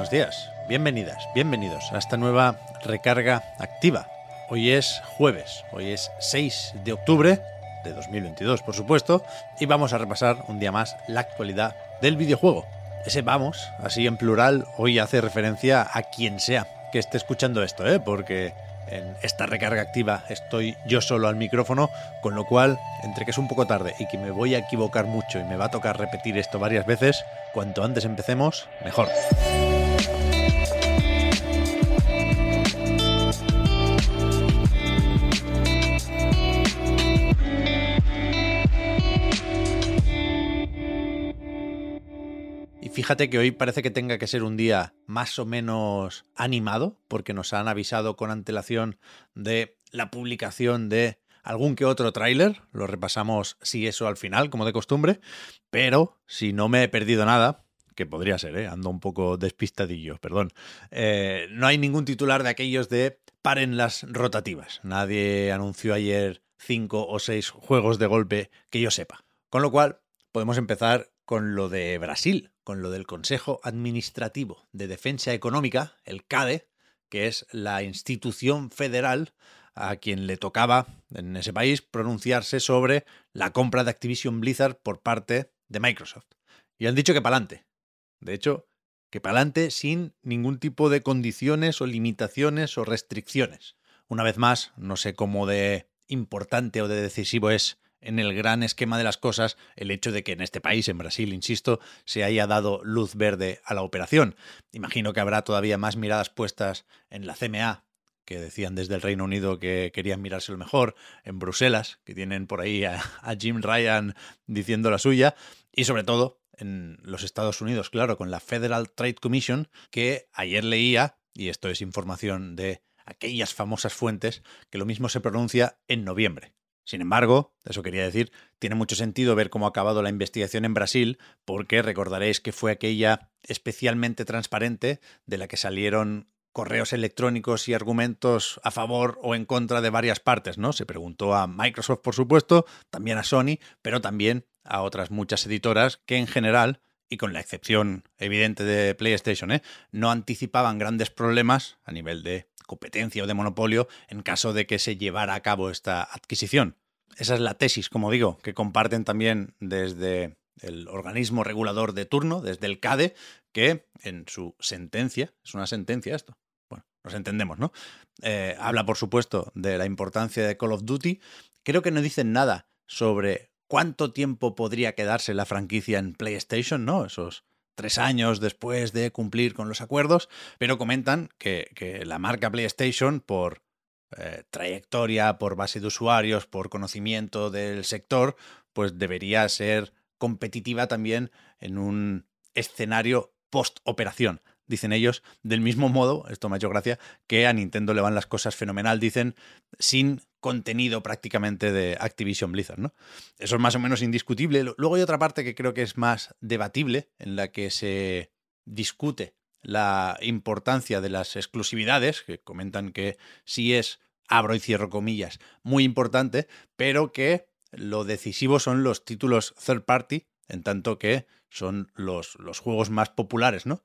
Buenos días, bienvenidas, bienvenidos a esta nueva recarga activa. Hoy es jueves, hoy es 6 de octubre de 2022, por supuesto, y vamos a repasar un día más la actualidad del videojuego. Ese vamos, así en plural, hoy hace referencia a quien sea que esté escuchando esto, ¿eh? porque en esta recarga activa estoy yo solo al micrófono, con lo cual, entre que es un poco tarde y que me voy a equivocar mucho y me va a tocar repetir esto varias veces, cuanto antes empecemos, mejor. Fíjate que hoy parece que tenga que ser un día más o menos animado, porque nos han avisado con antelación de la publicación de algún que otro tráiler. Lo repasamos si eso al final, como de costumbre. Pero si no me he perdido nada, que podría ser, ¿eh? ando un poco despistadillo, perdón. Eh, no hay ningún titular de aquellos de paren las rotativas. Nadie anunció ayer cinco o seis juegos de golpe que yo sepa. Con lo cual, podemos empezar con lo de Brasil, con lo del Consejo Administrativo de Defensa Económica, el CADE, que es la institución federal a quien le tocaba en ese país pronunciarse sobre la compra de Activision Blizzard por parte de Microsoft. Y han dicho que pa'lante. De hecho, que pa'lante sin ningún tipo de condiciones o limitaciones o restricciones. Una vez más, no sé cómo de importante o de decisivo es en el gran esquema de las cosas el hecho de que en este país, en Brasil, insisto, se haya dado luz verde a la operación. Imagino que habrá todavía más miradas puestas en la CMA, que decían desde el Reino Unido que querían mirárselo mejor, en Bruselas, que tienen por ahí a, Jim Ryan diciendo la suya, y sobre todo en los Estados Unidos, claro, con la Federal Trade Commission, que ayer leía, y esto es información de aquellas famosas fuentes, que lo mismo se pronuncia en noviembre. Sin embargo, eso quería decir, tiene mucho sentido ver cómo ha acabado la investigación en Brasil, porque recordaréis que fue aquella especialmente transparente de la que salieron correos electrónicos y argumentos a favor o en contra de varias partes, ¿no? Se preguntó a Microsoft, por supuesto, también a Sony, pero también a otras muchas editoras que en general, y con la excepción evidente de PlayStation, ¿eh? no anticipaban grandes problemas a nivel de competencia o de monopolio en caso de que se llevara a cabo esta adquisición. Esa es la tesis, como digo, que comparten también desde el organismo regulador de turno, desde el CADE, que en su sentencia, es una sentencia esto, bueno, nos entendemos, ¿no? Eh, habla, por supuesto, de la importancia de Call of Duty. Creo que no dicen nada sobre cuánto tiempo podría quedarse la franquicia en PlayStation, ¿no? Esos tres años después de cumplir con los acuerdos, pero comentan que, la marca PlayStation, por eh, trayectoria, por base de usuarios, por conocimiento del sector, pues debería ser competitiva también en un escenario post-operación. Dicen ellos, del mismo modo, esto me ha hecho gracia, que a Nintendo le van las cosas fenomenal, dicen, sin contenido prácticamente de Activision Blizzard, ¿no? Eso es más o menos indiscutible. Luego hay otra parte que creo que es más debatible, en la que se discute la importancia de las exclusividades, que comentan que sí es, abro y cierro comillas, muy importante, pero que lo decisivo son los títulos third party, en tanto que son los, juegos más populares, ¿no?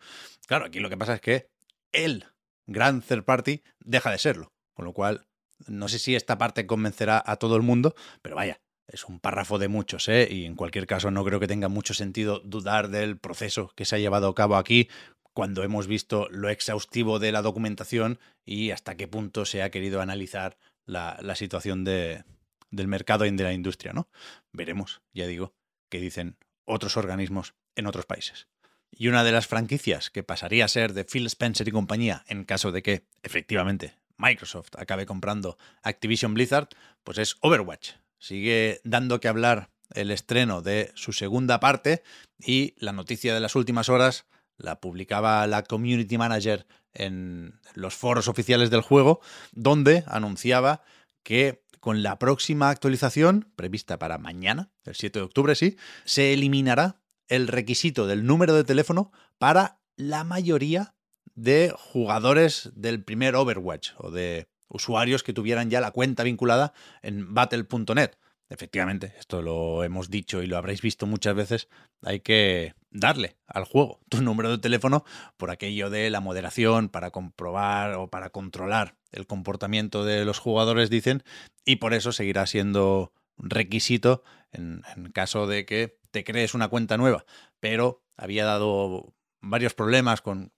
Claro, aquí lo que pasa es que el gran third party deja de serlo, con lo cual no sé si esta parte convencerá a todo el mundo, pero vaya, es un párrafo de muchos, ¿eh? Y en cualquier caso no creo que tenga mucho sentido dudar del proceso que se ha llevado a cabo aquí cuando hemos visto lo exhaustivo de la documentación y hasta qué punto se ha querido analizar la, situación de, del mercado y de la industria, ¿no? Veremos, ya digo, qué dicen otros organismos en otros países. Y una de las franquicias que pasaría a ser de Phil Spencer y compañía en caso de que efectivamente Microsoft acabe comprando Activision Blizzard, pues es Overwatch. Sigue dando que hablar el estreno de su segunda parte y la noticia de las últimas horas la publicaba la community manager en los foros oficiales del juego, donde anunciaba que con la próxima actualización, prevista para mañana, el 7 de octubre, sí, se eliminará el requisito del número de teléfono para la mayoría de jugadores del primer Overwatch o de usuarios que tuvieran ya la cuenta vinculada en battle.net. Efectivamente, esto lo hemos dicho y lo habréis visto muchas veces, hay que darle al juego tu número de teléfono por aquello de la moderación para comprobar o para controlar el comportamiento de los jugadores, dicen, y por eso seguirá siendo requisito en, en caso de que te crees una cuenta nueva, pero había dado varios problemas con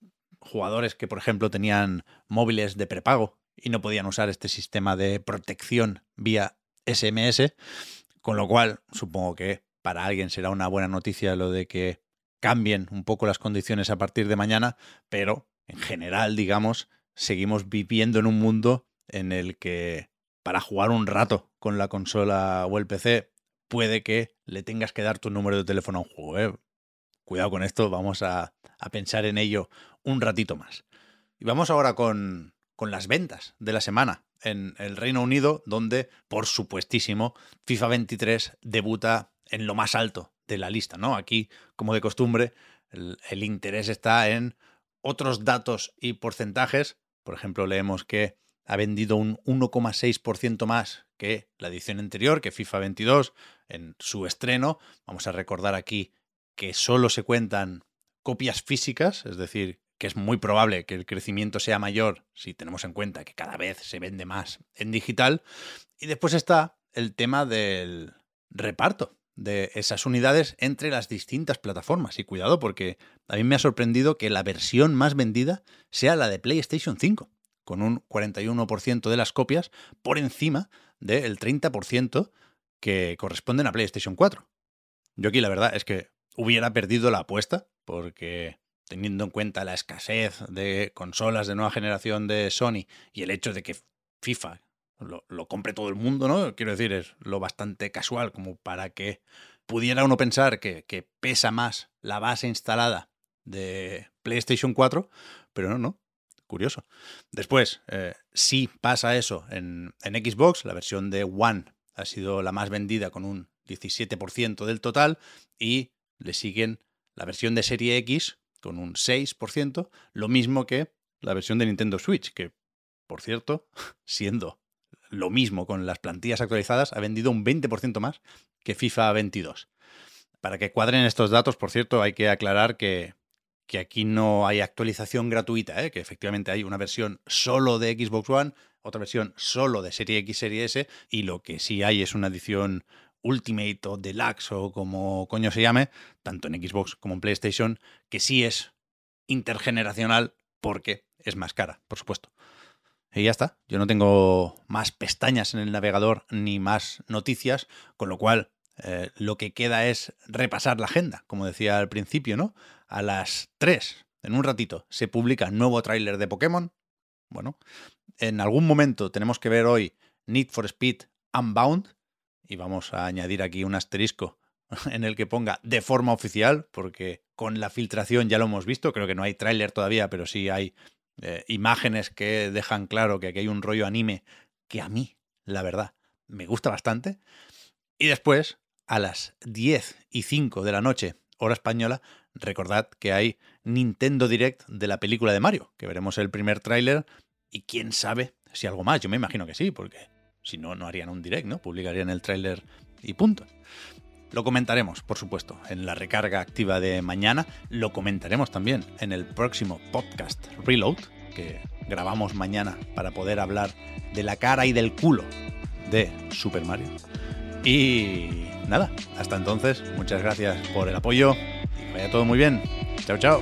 jugadores que, por ejemplo, tenían móviles de prepago y no podían usar este sistema de protección vía SMS, con lo cual supongo que para alguien será una buena noticia lo de que cambien un poco las condiciones a partir de mañana, pero en general, digamos, seguimos viviendo en un mundo en el que para jugar un rato con la consola o el PC puede que le tengas que dar tu número de teléfono a un juego. ¿eh? Cuidado con esto, vamos a, pensar en ello un ratito más. Y vamos ahora con, con las ventas de la semana en el Reino Unido, donde, por supuestísimo, FIFA 23 debuta en lo más alto de la lista, ¿no? Aquí, como de costumbre, el, el interés está en otros datos y porcentajes. Por ejemplo, leemos que ha vendido un 1,6% más que la edición anterior, que FIFA 22, en su estreno. Vamos a recordar aquí que solo se cuentan copias físicas, es decir, que es muy probable que el crecimiento sea mayor si tenemos en cuenta que cada vez se vende más en digital. Y después está el tema del reparto de esas unidades entre las distintas plataformas. Y cuidado porque a mí me ha sorprendido que la versión más vendida sea la de PlayStation 5, con un 41% de las copias por encima del 30% que corresponden a PlayStation 4. Yo aquí la verdad es que hubiera perdido la apuesta porque teniendo en cuenta la escasez de consolas de nueva generación de Sony y el hecho de que FIFA lo, compre todo el mundo, ¿no? Quiero decir, es lo bastante casual como para que pudiera uno pensar que, que pesa más la base instalada de PlayStation 4, pero no, no. Curioso. Después, eh, sí pasa eso en, en Xbox, la versión de One ha sido la más vendida con un 17% del total y le siguen la versión de serie X con un 6%, lo mismo que la versión de Nintendo Switch, que, por cierto, siendo lo mismo con las plantillas actualizadas, ha vendido un 20% más que FIFA 22. Para que cuadren estos datos, por cierto, hay que aclarar que, que aquí no hay actualización gratuita, ¿eh? que efectivamente hay una versión solo de Xbox One, otra versión solo de Serie X, Serie S, y lo que sí hay es una edición Ultimate o Deluxe o como coño se llame, tanto en Xbox como en PlayStation, que sí es intergeneracional porque es más cara, por supuesto. Y ya está, yo no tengo más pestañas en el navegador ni más noticias, con lo cual eh, lo que queda es repasar la agenda, como decía al principio, ¿no? A las 3, en un ratito, se publica nuevo tráiler de Pokémon. Bueno, en algún momento tenemos que ver hoy Need for Speed Unbound, y vamos a añadir aquí un asterisco en el que ponga de forma oficial, porque con la filtración ya lo hemos visto, creo que no hay tráiler todavía, pero sí hay eh, imágenes que dejan claro que aquí hay un rollo anime que a mí, la verdad, me gusta bastante. Y después, a las 10 y 5 de la noche, hora española, recordad que hay Nintendo Direct de la película de Mario, que veremos el primer tráiler y quién sabe si algo más, yo me imagino que sí, porque si no, no harían un direct, ¿no? Publicarían el tráiler y punto. Lo comentaremos, por supuesto, en la recarga activa de mañana. Lo comentaremos también en el próximo podcast Reload, que grabamos mañana para poder hablar de la cara y del culo de Super Mario. Y nada, hasta entonces, muchas gracias por el apoyo y vaya todo muy bien. Chao, chao.